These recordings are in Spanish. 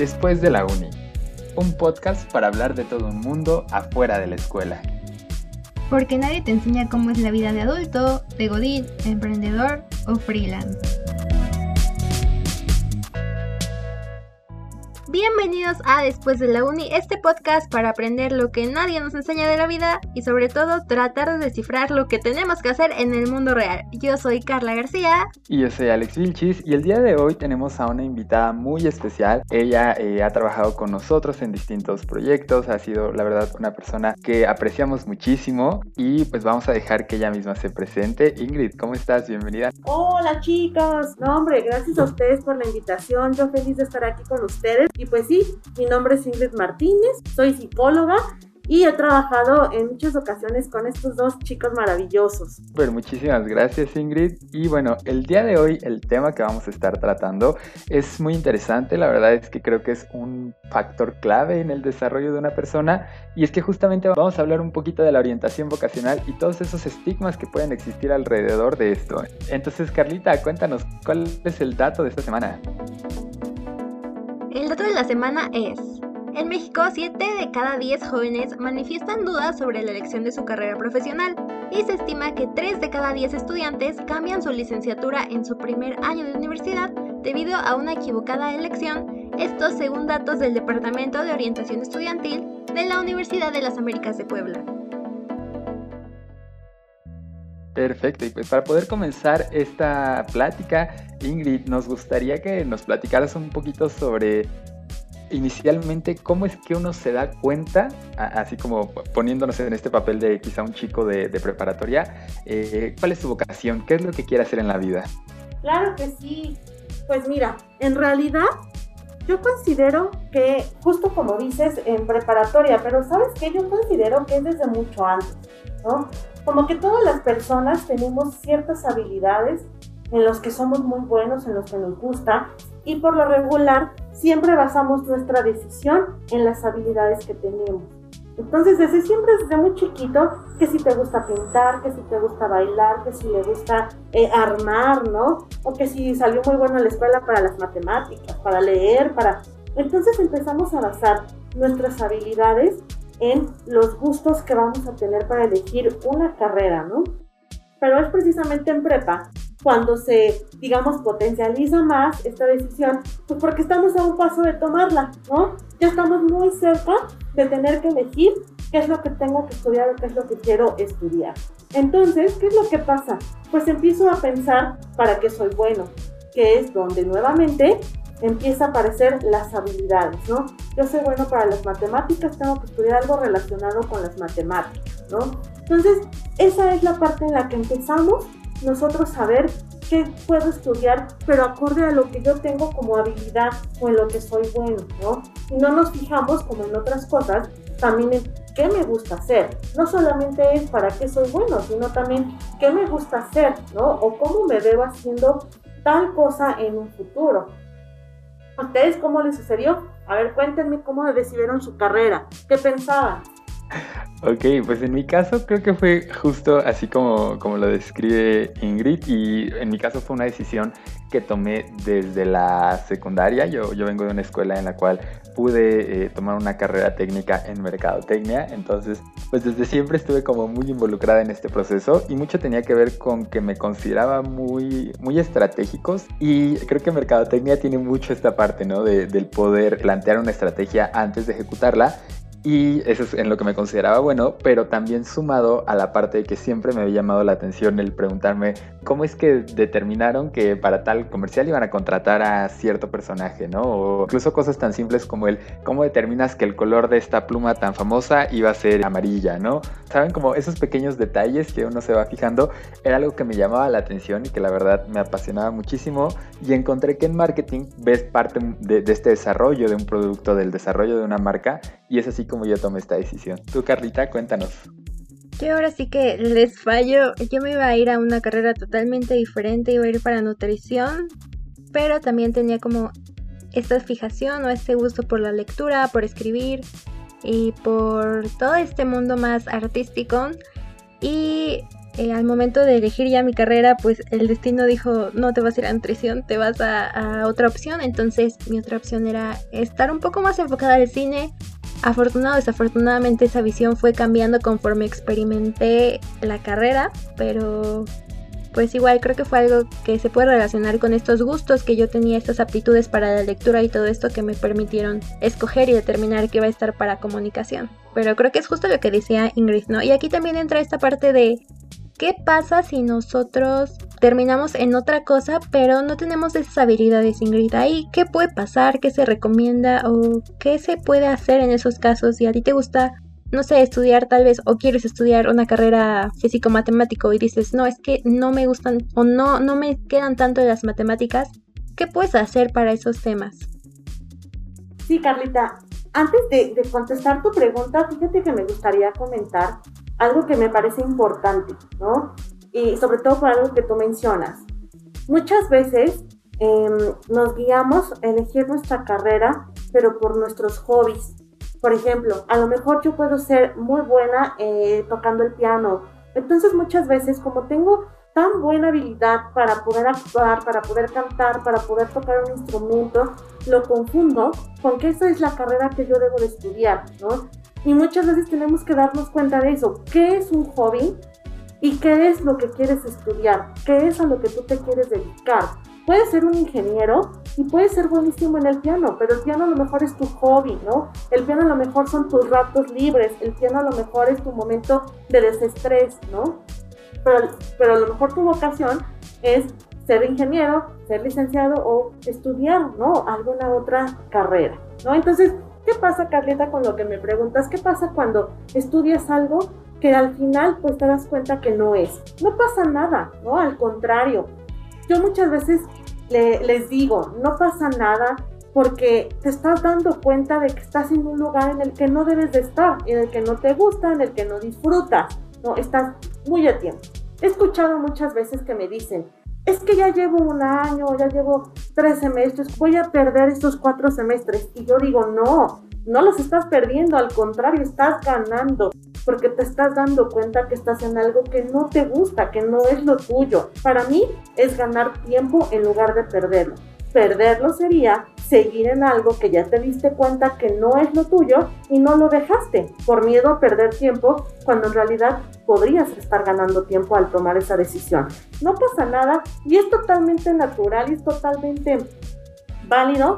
Después de la uni, un podcast para hablar de todo un mundo afuera de la escuela. Porque nadie te enseña cómo es la vida de adulto, de godín, emprendedor o freelance. Bienvenidos a Después de la Uni, este podcast para aprender lo que nadie nos enseña de la vida y sobre todo tratar de descifrar lo que tenemos que hacer en el mundo real. Yo soy Carla García. Y yo soy Alex Vilchis y el día de hoy tenemos a una invitada muy especial. Ella eh, ha trabajado con nosotros en distintos proyectos, ha sido la verdad una persona que apreciamos muchísimo y pues vamos a dejar que ella misma se presente. Ingrid, ¿cómo estás? Bienvenida. Hola chicos, no hombre, gracias a ustedes por la invitación, yo feliz de estar aquí con ustedes y pues sí, mi nombre es Ingrid Martínez, soy psicóloga y he trabajado en muchas ocasiones con estos dos chicos maravillosos. Pues muchísimas gracias Ingrid. Y bueno, el día de hoy el tema que vamos a estar tratando es muy interesante. La verdad es que creo que es un factor clave en el desarrollo de una persona. Y es que justamente vamos a hablar un poquito de la orientación vocacional y todos esos estigmas que pueden existir alrededor de esto. Entonces Carlita, cuéntanos, ¿cuál es el dato de esta semana? El dato de la semana es, en México 7 de cada 10 jóvenes manifiestan dudas sobre la elección de su carrera profesional y se estima que 3 de cada 10 estudiantes cambian su licenciatura en su primer año de universidad debido a una equivocada elección, esto según datos del Departamento de Orientación Estudiantil de la Universidad de las Américas de Puebla. Perfecto, y pues para poder comenzar esta plática, Ingrid, nos gustaría que nos platicaras un poquito sobre inicialmente cómo es que uno se da cuenta, así como poniéndonos en este papel de quizá un chico de, preparatoria, eh, cuál es su vocación, qué es lo que quiere hacer en la vida. Claro que sí, pues mira, en realidad yo considero que, justo como dices, en preparatoria, pero sabes que yo considero que es desde mucho antes, ¿no? Como que todas las personas tenemos ciertas habilidades en los que somos muy buenos, en los que nos gusta, y por lo regular siempre basamos nuestra decisión en las habilidades que tenemos. Entonces, desde siempre, desde muy chiquito, que si te gusta pintar, que si te gusta bailar, que si le gusta eh, armar, ¿no? O que si salió muy bueno en la escuela para las matemáticas, para leer, para... Entonces empezamos a basar nuestras habilidades en los gustos que vamos a tener para elegir una carrera, ¿no? Pero es precisamente en prepa cuando se, digamos, potencializa más esta decisión, pues porque estamos a un paso de tomarla, ¿no? Ya estamos muy cerca de tener que elegir qué es lo que tengo que estudiar o qué es lo que quiero estudiar. Entonces, ¿qué es lo que pasa? Pues empiezo a pensar para qué soy bueno, que es donde nuevamente empieza a aparecer las habilidades, ¿no? Yo soy bueno para las matemáticas, tengo que estudiar algo relacionado con las matemáticas, ¿no? Entonces, esa es la parte en la que empezamos nosotros a ver qué puedo estudiar, pero acorde a lo que yo tengo como habilidad o en lo que soy bueno, ¿no? Y no nos fijamos, como en otras cosas, también en qué me gusta hacer. No solamente es para qué soy bueno, sino también qué me gusta hacer, ¿no? O cómo me veo haciendo tal cosa en un futuro. ¿A ustedes cómo les sucedió? A ver, cuéntenme cómo decidieron su carrera, qué pensaban. Ok, pues en mi caso creo que fue justo así como, como lo describe Ingrid y en mi caso fue una decisión que tomé desde la secundaria. Yo, yo vengo de una escuela en la cual pude eh, tomar una carrera técnica en mercadotecnia, entonces pues desde siempre estuve como muy involucrada en este proceso y mucho tenía que ver con que me consideraba muy, muy estratégicos y creo que mercadotecnia tiene mucho esta parte, ¿no? De, del poder plantear una estrategia antes de ejecutarla y eso es en lo que me consideraba bueno, pero también sumado a la parte de que siempre me había llamado la atención el preguntarme cómo es que determinaron que para tal comercial iban a contratar a cierto personaje, ¿no? O incluso cosas tan simples como el cómo determinas que el color de esta pluma tan famosa iba a ser amarilla, ¿no? Saben, como esos pequeños detalles que uno se va fijando, era algo que me llamaba la atención y que la verdad me apasionaba muchísimo y encontré que en marketing ves parte de, de este desarrollo de un producto, del desarrollo de una marca y es así como yo tomé esta decisión. Tú, Carlita, cuéntanos. Yo ahora sí que les fallo. Yo me iba a ir a una carrera totalmente diferente, iba a ir para nutrición, pero también tenía como esta fijación o este gusto por la lectura, por escribir y por todo este mundo más artístico. Y eh, al momento de elegir ya mi carrera, pues el destino dijo, no te vas a ir a nutrición, te vas a, a otra opción. Entonces mi otra opción era estar un poco más enfocada al cine. Afortunado desafortunadamente esa visión fue cambiando conforme experimenté la carrera, pero pues igual creo que fue algo que se puede relacionar con estos gustos que yo tenía, estas aptitudes para la lectura y todo esto que me permitieron escoger y determinar qué va a estar para comunicación. Pero creo que es justo lo que decía Ingrid, ¿no? Y aquí también entra esta parte de qué pasa si nosotros terminamos en otra cosa, pero no tenemos esas habilidades, Ingrid. Ahí, ¿qué puede pasar? ¿Qué se recomienda? ¿O qué se puede hacer en esos casos? Si a ti te gusta no sé, estudiar tal vez o quieres estudiar una carrera físico-matemático y dices, no, es que no me gustan o no, no me quedan tanto las matemáticas, ¿qué puedes hacer para esos temas? Sí, Carlita, antes de, de contestar tu pregunta, fíjate que me gustaría comentar algo que me parece importante, ¿no? Y sobre todo por algo que tú mencionas. Muchas veces em, nos guiamos a elegir nuestra carrera, pero por nuestros hobbies, por ejemplo, a lo mejor yo puedo ser muy buena eh, tocando el piano. Entonces muchas veces como tengo tan buena habilidad para poder actuar, para poder cantar, para poder tocar un instrumento, lo confundo con que esa es la carrera que yo debo de estudiar, ¿no? Y muchas veces tenemos que darnos cuenta de eso. ¿Qué es un hobby? ¿Y qué es lo que quieres estudiar? ¿Qué es a lo que tú te quieres dedicar? Puedes ser un ingeniero y puedes ser buenísimo en el piano, pero el piano a lo mejor es tu hobby, ¿no? El piano a lo mejor son tus ratos libres, el piano a lo mejor es tu momento de desestrés, ¿no? Pero, pero a lo mejor tu vocación es ser ingeniero, ser licenciado o estudiar, ¿no? Alguna otra carrera, ¿no? Entonces, ¿qué pasa, Carleta, con lo que me preguntas? ¿Qué pasa cuando estudias algo que al final pues te das cuenta que no es? No pasa nada, ¿no? Al contrario, yo muchas veces les digo, no pasa nada porque te estás dando cuenta de que estás en un lugar en el que no debes de estar, en el que no te gusta, en el que no disfrutas, no, estás muy a tiempo. He escuchado muchas veces que me dicen, es que ya llevo un año, ya llevo tres semestres, voy a perder estos cuatro semestres. Y yo digo, no, no los estás perdiendo, al contrario, estás ganando porque te estás dando cuenta que estás en algo que no te gusta, que no es lo tuyo. Para mí es ganar tiempo en lugar de perderlo. Perderlo sería seguir en algo que ya te diste cuenta que no es lo tuyo y no lo dejaste por miedo a perder tiempo cuando en realidad podrías estar ganando tiempo al tomar esa decisión. No pasa nada y es totalmente natural y es totalmente válido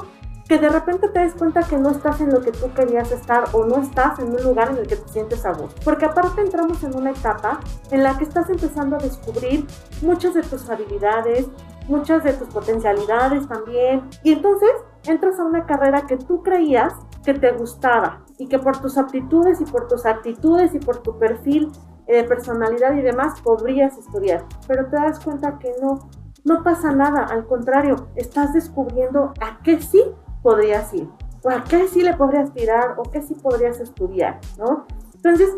que de repente te des cuenta que no estás en lo que tú querías estar o no estás en un lugar en el que te sientes a gusto. Porque aparte entramos en una etapa en la que estás empezando a descubrir muchas de tus habilidades, muchas de tus potencialidades también. Y entonces entras a una carrera que tú creías que te gustaba y que por tus aptitudes y por tus actitudes y por tu perfil de personalidad y demás podrías estudiar. Pero te das cuenta que no, no pasa nada, al contrario, estás descubriendo a qué sí podrías ir, o a qué sí le podrías tirar, o qué sí podrías estudiar, ¿no? Entonces,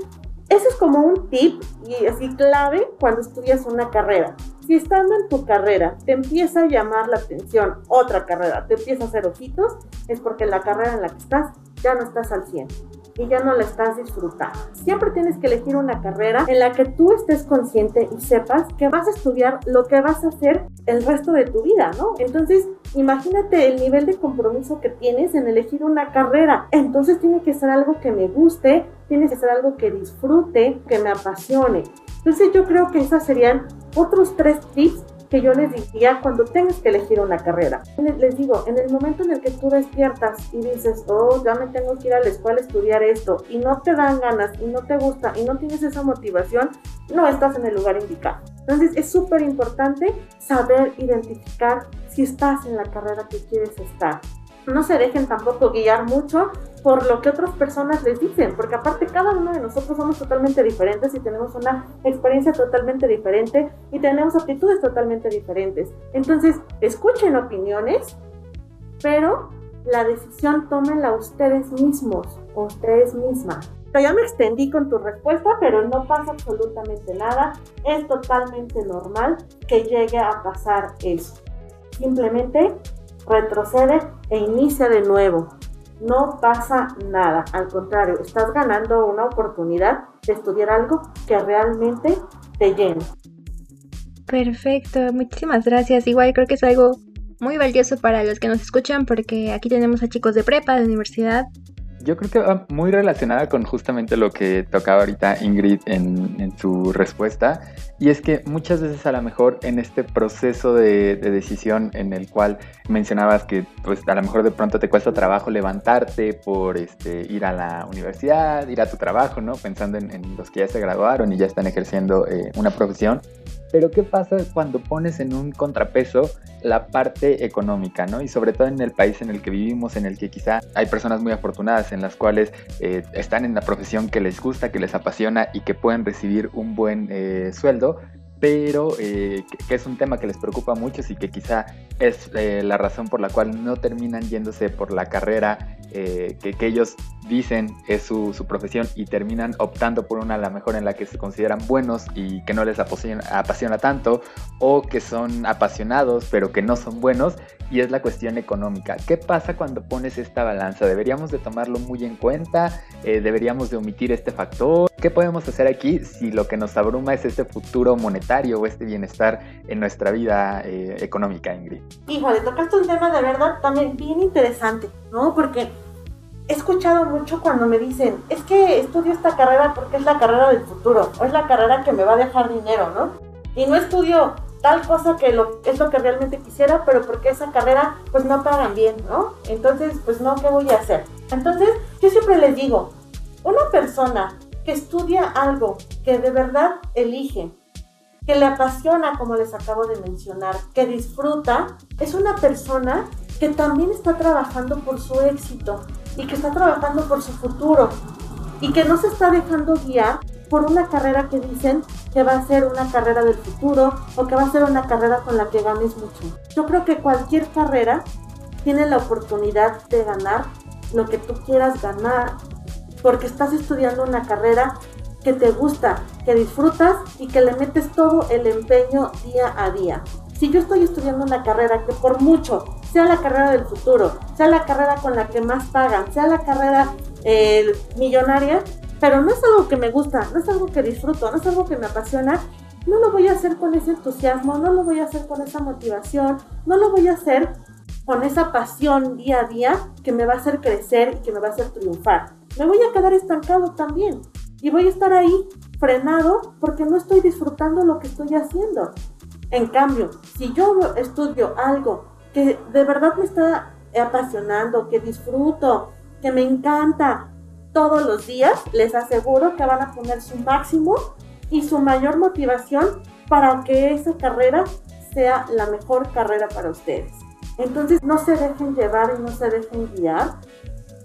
eso es como un tip y así clave cuando estudias una carrera. Si estando en tu carrera te empieza a llamar la atención otra carrera, te empieza a hacer ojitos, es porque la carrera en la que estás ya no estás al 100 y ya no la estás disfrutando. Siempre tienes que elegir una carrera en la que tú estés consciente y sepas que vas a estudiar lo que vas a hacer el resto de tu vida, ¿no? Entonces, imagínate el nivel de compromiso que tienes en elegir una carrera. Entonces tiene que ser algo que me guste, tiene que ser algo que disfrute, que me apasione. Entonces yo creo que esos serían otros tres tips que yo les diría cuando tengas que elegir una carrera. Les digo, en el momento en el que tú despiertas y dices, oh, ya me tengo que ir a la escuela a estudiar esto, y no te dan ganas, y no te gusta, y no tienes esa motivación, no estás en el lugar indicado. Entonces es súper importante saber identificar si estás en la carrera que quieres estar no se dejen tampoco guiar mucho por lo que otras personas les dicen, porque aparte cada uno de nosotros somos totalmente diferentes y tenemos una experiencia totalmente diferente y tenemos aptitudes totalmente diferentes. Entonces, escuchen opiniones, pero la decisión tómenla ustedes mismos ustedes mismas. Ya me extendí con tu respuesta, pero no pasa absolutamente nada. Es totalmente normal que llegue a pasar eso. Simplemente retrocede e inicia de nuevo. No pasa nada, al contrario, estás ganando una oportunidad de estudiar algo que realmente te llene. Perfecto, muchísimas gracias. Igual creo que es algo muy valioso para los que nos escuchan porque aquí tenemos a chicos de prepa, de universidad. Yo creo que va muy relacionada con justamente lo que tocaba ahorita Ingrid en, en su respuesta. Y es que muchas veces a lo mejor en este proceso de, decisión en el cual mencionabas que pues a lo mejor de pronto te cuesta trabajo levantarte por este, ir a la universidad, ir a tu trabajo, ¿no? Pensando en, los que ya se graduaron y ya están ejerciendo eh, una profesión. Pero ¿qué pasa cuando pones en un contrapeso la parte económica, ¿no? Y sobre todo en el país en el que vivimos, en el que quizá hay personas muy afortunadas en las cuales eh, están en la profesión que les gusta, que les apasiona y que pueden recibir un buen eh, sueldo, pero eh, que, es un tema que les preocupa mucho y que quizá es eh, la razón por la cual no terminan yéndose por la carrera eh, que, ellos dicen es su, profesión y terminan optando por una a la mejor en la que se consideran buenos y que no les apasiona, apasiona tanto o que son apasionados pero que no son buenos y es la cuestión económica. ¿Qué pasa cuando pones esta balanza? ¿Deberíamos de tomarlo muy en cuenta? ¿Deberíamos de omitir este factor? ¿Qué podemos hacer aquí si lo que nos abruma es este futuro monetario o este bienestar en nuestra vida eh, económica, Ingrid? Híjole, tocaste un tema de verdad también bien interesante, ¿no? Porque he escuchado mucho cuando me dicen, es que estudio esta carrera porque es la carrera del futuro, o es la carrera que me va a dejar dinero, ¿no? Y no estudio tal cosa que lo, es lo que realmente quisiera, pero porque esa carrera pues no pagan bien, ¿no? Entonces, pues no, ¿qué voy a hacer? Entonces, yo siempre les digo, una persona que estudia algo que de verdad elige, que le apasiona, como les acabo de mencionar, que disfruta, es una persona que también está trabajando por su éxito y que está trabajando por su futuro y que no se está dejando guiar por una carrera que dicen que va a ser una carrera del futuro o que va a ser una carrera con la que ganes mucho. Yo creo que cualquier carrera tiene la oportunidad de ganar lo que tú quieras ganar porque estás estudiando una carrera que te gusta, que disfrutas y que le metes todo el empeño día a día. Si yo estoy estudiando una carrera que por mucho sea la carrera del futuro, sea la carrera con la que más pagan, sea la carrera eh, millonaria, pero no es algo que me gusta, no es algo que disfruto, no es algo que me apasiona, no lo voy a hacer con ese entusiasmo, no lo voy a hacer con esa motivación, no lo voy a hacer con esa pasión día a día que me va a hacer crecer y que me va a hacer triunfar me voy a quedar estancado también. Y voy a estar ahí frenado porque no estoy disfrutando lo que estoy haciendo. En cambio, si yo estudio algo que de verdad me está apasionando, que disfruto, que me encanta todos los días, les aseguro que van a poner su máximo y su mayor motivación para que esa carrera sea la mejor carrera para ustedes. Entonces no se dejen llevar y no se dejen guiar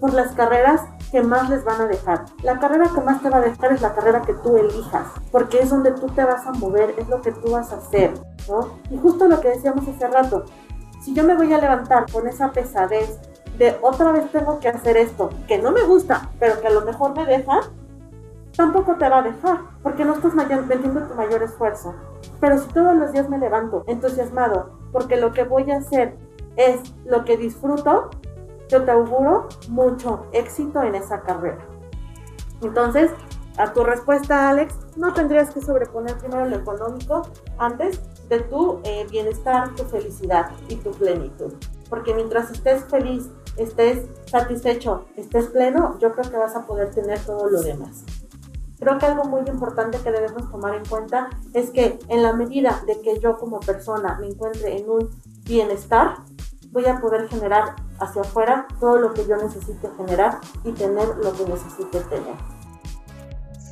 por las carreras que más les van a dejar. La carrera que más te va a dejar es la carrera que tú elijas, porque es donde tú te vas a mover, es lo que tú vas a hacer, ¿no? Y justo lo que decíamos hace rato, si yo me voy a levantar con esa pesadez de otra vez tengo que hacer esto, que no me gusta, pero que a lo mejor me deja, tampoco te va a dejar, porque no estás metiendo tu mayor esfuerzo. Pero si todos los días me levanto entusiasmado, porque lo que voy a hacer es lo que disfruto, yo te auguro mucho éxito en esa carrera. Entonces, a tu respuesta, Alex, no tendrías que sobreponer primero lo económico antes de tu eh, bienestar, tu felicidad y tu plenitud. Porque mientras estés feliz, estés satisfecho, estés pleno, yo creo que vas a poder tener todo lo demás. Creo que algo muy importante que debemos tomar en cuenta es que en la medida de que yo como persona me encuentre en un bienestar, voy a poder generar hacia afuera todo lo que yo necesite generar y tener lo que necesite tener.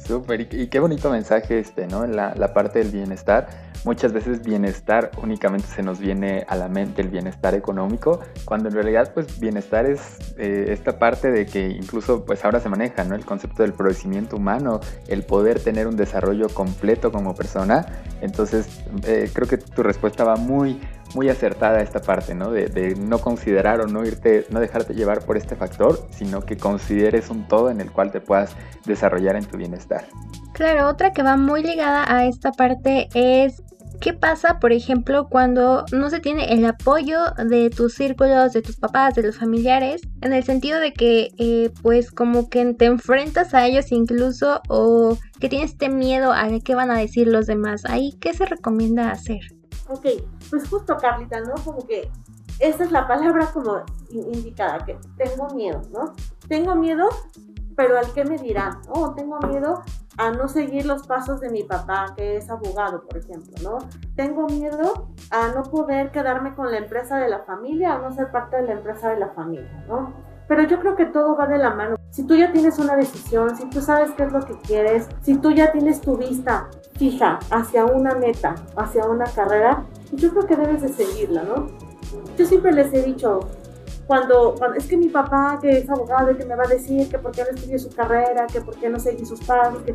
Súper, y, qué bonito mensaje este, ¿no? La, la parte del bienestar. Muchas veces bienestar únicamente se nos viene a la mente el bienestar económico, cuando en realidad pues bienestar es eh, esta parte de que incluso pues ahora se maneja, ¿no? El concepto del florecimiento humano, el poder tener un desarrollo completo como persona. Entonces eh, creo que tu respuesta va muy, muy acertada esta parte, ¿no? De, no considerar o no irte, no dejarte llevar por este factor, sino que consideres un todo en el cual te puedas desarrollar en tu bienestar. Claro, otra que va muy ligada a esta parte es ¿Qué pasa, por ejemplo, cuando no se tiene el apoyo de tus círculos, de tus papás, de los familiares, en el sentido de que, eh, pues, como que te enfrentas a ellos incluso o que tienes este miedo a qué van a decir los demás? Ahí, ¿qué se recomienda hacer? Ok, pues justo, Carlita, ¿no? Como que esa es la palabra como indicada, que tengo miedo, ¿no? Tengo miedo, pero al qué me dirán, oh, tengo miedo a no seguir los pasos de mi papá, que es abogado, por ejemplo, ¿no? Tengo miedo a no poder quedarme con la empresa de la familia o no ser parte de la empresa de la familia, ¿no? Pero yo creo que todo va de la mano. Si tú ya tienes una decisión, si tú sabes qué es lo que quieres, si tú ya tienes tu vista fija hacia una meta, hacia una carrera, yo creo que debes de seguirla, ¿no? Yo siempre les he dicho, cuando, es que mi papá, que es abogado, que me va a decir que por qué no estudié su carrera, que por qué no seguí sus pasos, que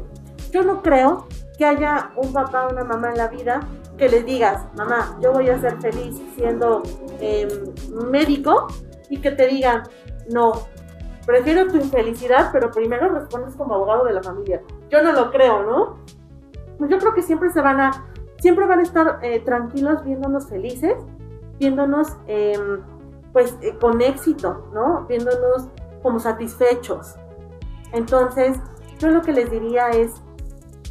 yo no creo que haya un papá o una mamá en la vida que les digas, mamá, yo voy a ser feliz siendo em, médico y que te digan, no, prefiero tu infelicidad, pero primero respondes como abogado de la familia. Yo no lo creo, ¿no? Pues yo creo que siempre se van a, siempre van a estar eh, tranquilos viéndonos felices, viéndonos em, pues eh, con éxito, ¿no? Viéndonos como satisfechos. Entonces, yo lo que les diría es,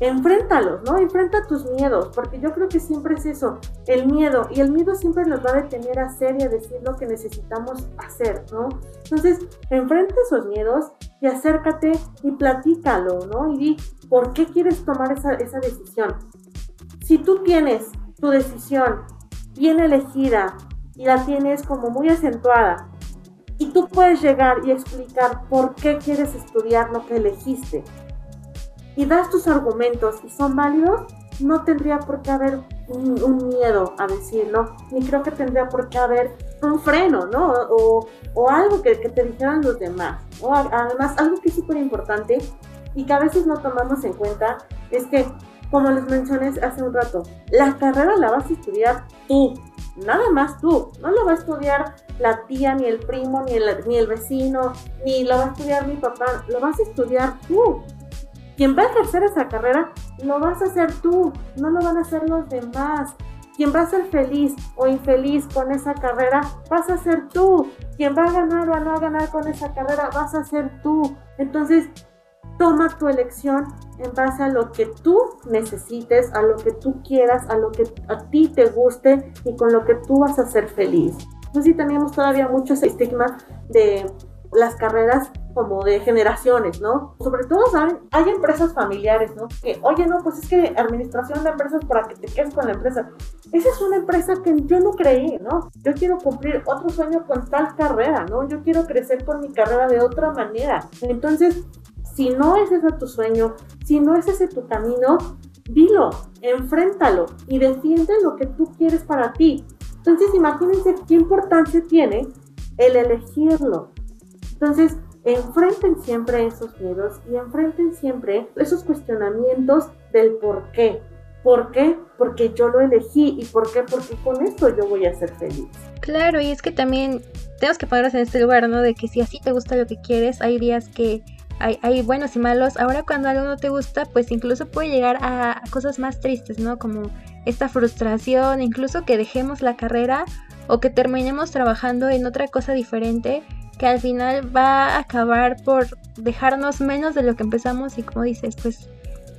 enfréntalos, ¿no? Enfrenta tus miedos, porque yo creo que siempre es eso, el miedo, y el miedo siempre nos va a detener a hacer y a decir lo que necesitamos hacer, ¿no? Entonces, enfrenta esos miedos y acércate y platícalo, ¿no? Y di, ¿por qué quieres tomar esa, esa decisión? Si tú tienes tu decisión bien elegida, y la tienes como muy acentuada. Y tú puedes llegar y explicar por qué quieres estudiar lo que elegiste. Y das tus argumentos y son válidos, no tendría por qué haber un, miedo a decirlo, ni creo que tendría por qué haber un freno, ¿no? O, o algo que, que, te dijeran los demás. O además, algo que es súper importante y que a veces no tomamos en cuenta es que, como les mencioné hace un rato, la carrera la vas a estudiar tú, nada más tú. No lo va a estudiar la tía, ni el primo, ni el, ni el vecino, ni lo va a estudiar mi papá. Lo vas a estudiar tú. Quien va a ejercer esa carrera, lo vas a hacer tú, no lo van a hacer los demás. Quien va a ser feliz o infeliz con esa carrera, vas a ser tú. Quien va a ganar o a no ganar con esa carrera, vas a ser tú. Entonces, toma tu elección en base a lo que tú necesites, a lo que tú quieras, a lo que a ti te guste y con lo que tú vas a ser feliz. No sé si tenemos todavía mucho ese estigma de las carreras como de generaciones, ¿no? Sobre todo, ¿saben? Hay empresas familiares, ¿no? Que, oye, no, pues es que administración de empresas para que te quedes con la empresa. Esa es una empresa que yo no creí, ¿no? Yo quiero cumplir otro sueño con tal carrera, ¿no? Yo quiero crecer con mi carrera de otra manera. Entonces, si no es ese tu sueño, si no es ese tu camino, dilo, enfréntalo y defiende lo que tú quieres para ti. Entonces imagínense qué importancia tiene el elegirlo. Entonces, enfrenten siempre esos miedos y enfrenten siempre esos cuestionamientos del por qué. ¿Por qué? Porque yo lo elegí. ¿Y por qué? Porque con esto yo voy a ser feliz. Claro, y es que también tenemos que ponernos en este lugar, ¿no? De que si así te gusta lo que quieres, hay días que hay, buenos y malos. Ahora cuando algo no te gusta, pues incluso puede llegar a cosas más tristes, ¿no? Como esta frustración, incluso que dejemos la carrera o que terminemos trabajando en otra cosa diferente que al final va a acabar por dejarnos menos de lo que empezamos y como dices, pues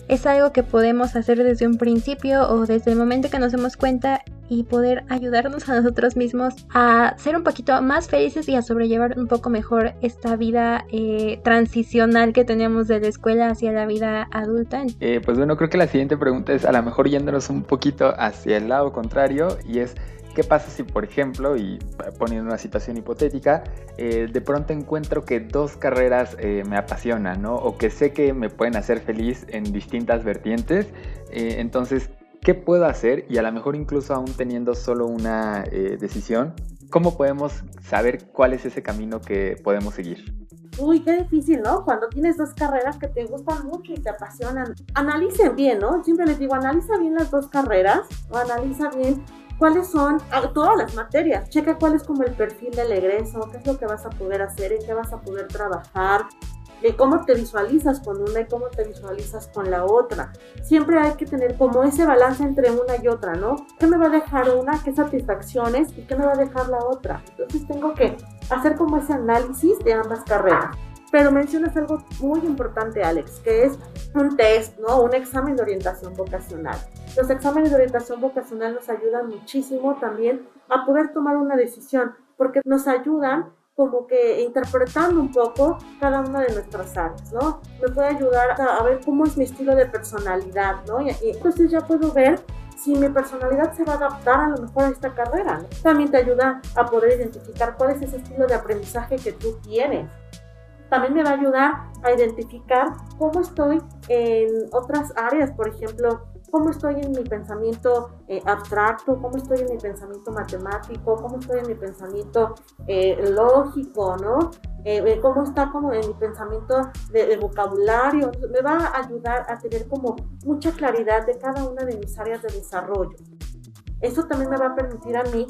es algo que podemos hacer desde un principio o desde el momento que nos demos cuenta y poder ayudarnos a nosotros mismos a ser un poquito más felices y a sobrellevar un poco mejor esta vida eh, transicional que teníamos de la escuela hacia la vida adulta. Eh, pues bueno, creo que la siguiente pregunta es a lo mejor yéndonos un poquito hacia el lado contrario y es ¿Qué pasa si, por ejemplo, y poniendo una situación hipotética, eh, de pronto encuentro que dos carreras eh, me apasionan, ¿no? O que sé que me pueden hacer feliz en distintas vertientes. Eh, entonces, ¿qué puedo hacer? Y a lo mejor incluso aún teniendo solo una decisión, ¿cómo podemos saber cuál es ese camino que podemos seguir? Uy, qué difícil, ¿no? Cuando tienes dos carreras que te gustan mucho y te apasionan. Analicen bien, ¿no? Siempre les digo, analiza bien las dos carreras o analiza bien cuáles son ah, todas las materias. Checa cuál es como el perfil del egreso, qué es lo que vas a poder hacer, en qué vas a poder trabajar. eh, cómo te visualizas con una y cómo te visualizas con la otra. Siempre hay que tener como ese balance entre una y otra, ¿no? ¿Qué me va a dejar una? ¿Qué satisfacciones? ¿Y qué me va a dejar la otra? Entonces tengo que hacer como ese análisis de ambas carreras. Pero mencionas algo muy importante, Alex, que es un test, ¿no? Un examen de orientación vocacional. Los exámenes de orientación vocacional nos ayudan muchísimo también a poder tomar una decisión, porque nos ayudan como que interpretando un poco cada una de nuestras áreas, ¿no? Me puede ayudar a, ver cómo es mi estilo de personalidad, ¿no? Y, entonces ya puedo ver si mi personalidad se va a adaptar a lo mejor a esta carrera. También te ayuda a poder identificar cuál es ese estilo de aprendizaje que tú tienes también me va a ayudar a identificar cómo estoy en otras áreas, por ejemplo, cómo estoy en mi pensamiento eh, abstracto, cómo estoy en mi pensamiento matemático, cómo estoy en mi pensamiento eh, lógico, ¿no? Eh, cómo está como en mi pensamiento de, vocabulario. Me va a ayudar a tener como mucha claridad de cada una de mis áreas de desarrollo. Eso también me va a permitir a mí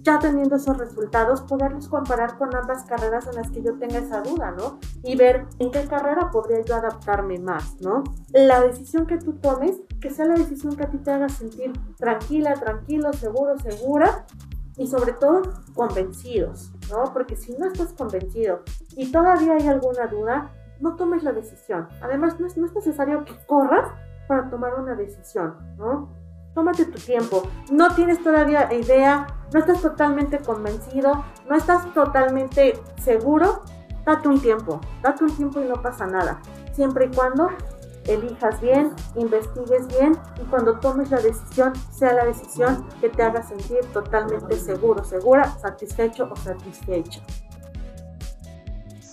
ya teniendo esos resultados, poderlos comparar con ambas carreras en las que yo tenga esa duda, ¿no? Y ver en qué carrera podría yo adaptarme más, ¿no? La decisión que tú tomes, que sea la decisión que a ti te haga sentir tranquila, tranquilo, seguro, segura y sobre todo convencidos, ¿no? Porque si no estás convencido y todavía hay alguna duda, no tomes la decisión. Además, no es, necesario que corras para tomar una decisión, ¿no? Tómate tu tiempo. No tienes todavía idea, no estás totalmente convencido, no estás totalmente seguro, date un tiempo, date un tiempo y no pasa nada. Siempre y cuando elijas bien, investigues bien y cuando tomes la decisión, sea la decisión que te haga sentir totalmente seguro, segura, satisfecho o satisfecha.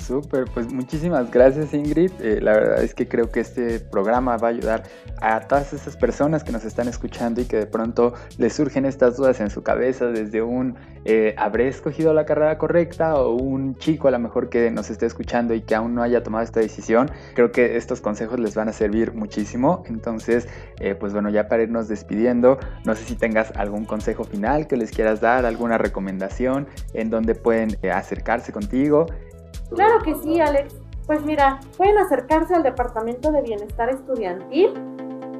Súper, pues muchísimas gracias Ingrid. Eh, la verdad es que creo que este programa va a ayudar a todas esas personas que nos están escuchando y que de pronto les surgen estas dudas en su cabeza desde un eh, ¿habré escogido la carrera correcta? o un chico a lo mejor que nos esté escuchando y que aún no haya tomado esta decisión. Creo que estos consejos les van a servir muchísimo. Entonces, eh, pues bueno, ya para irnos despidiendo, no sé si tengas algún consejo final que les quieras dar, alguna recomendación en donde pueden acercarse contigo. Claro que sí, Alex. Pues mira, pueden acercarse al Departamento de Bienestar Estudiantil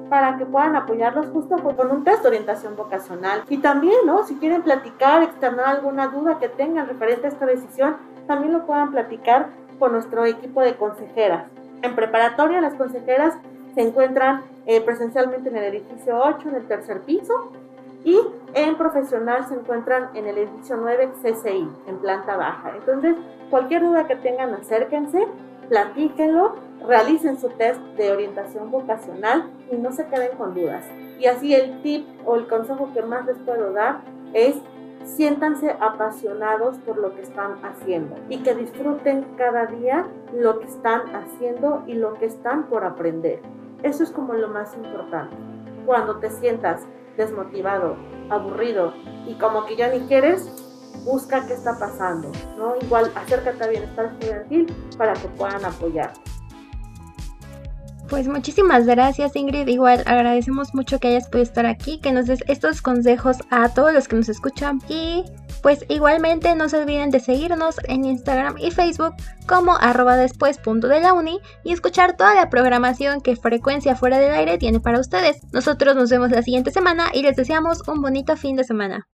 para que puedan apoyarlos justo con un test de orientación vocacional. Y también, ¿no? Si quieren platicar, externar alguna duda que tengan referente a esta decisión, también lo puedan platicar con nuestro equipo de consejeras. En preparatoria, las consejeras se encuentran eh, presencialmente en el edificio 8, en el tercer piso, y en profesional se encuentran en el edificio 9 CCI, en planta baja. Entonces, cualquier duda que tengan, acérquense, platíquenlo, realicen su test de orientación vocacional y no se queden con dudas. Y así el tip o el consejo que más les puedo dar es siéntanse apasionados por lo que están haciendo y que disfruten cada día lo que están haciendo y lo que están por aprender. Eso es como lo más importante. Cuando te sientas desmotivado, aburrido y como que ya ni quieres, busca qué está pasando, ¿no? Igual acércate a bienestar estudiantil para que puedan apoyar. Pues muchísimas gracias Ingrid, igual agradecemos mucho que hayas podido estar aquí, que nos des estos consejos a todos los que nos escuchan y pues igualmente no se olviden de seguirnos en Instagram y Facebook como arroba después de la uni y escuchar toda la programación que Frecuencia Fuera del Aire tiene para ustedes. Nosotros nos vemos la siguiente semana y les deseamos un bonito fin de semana.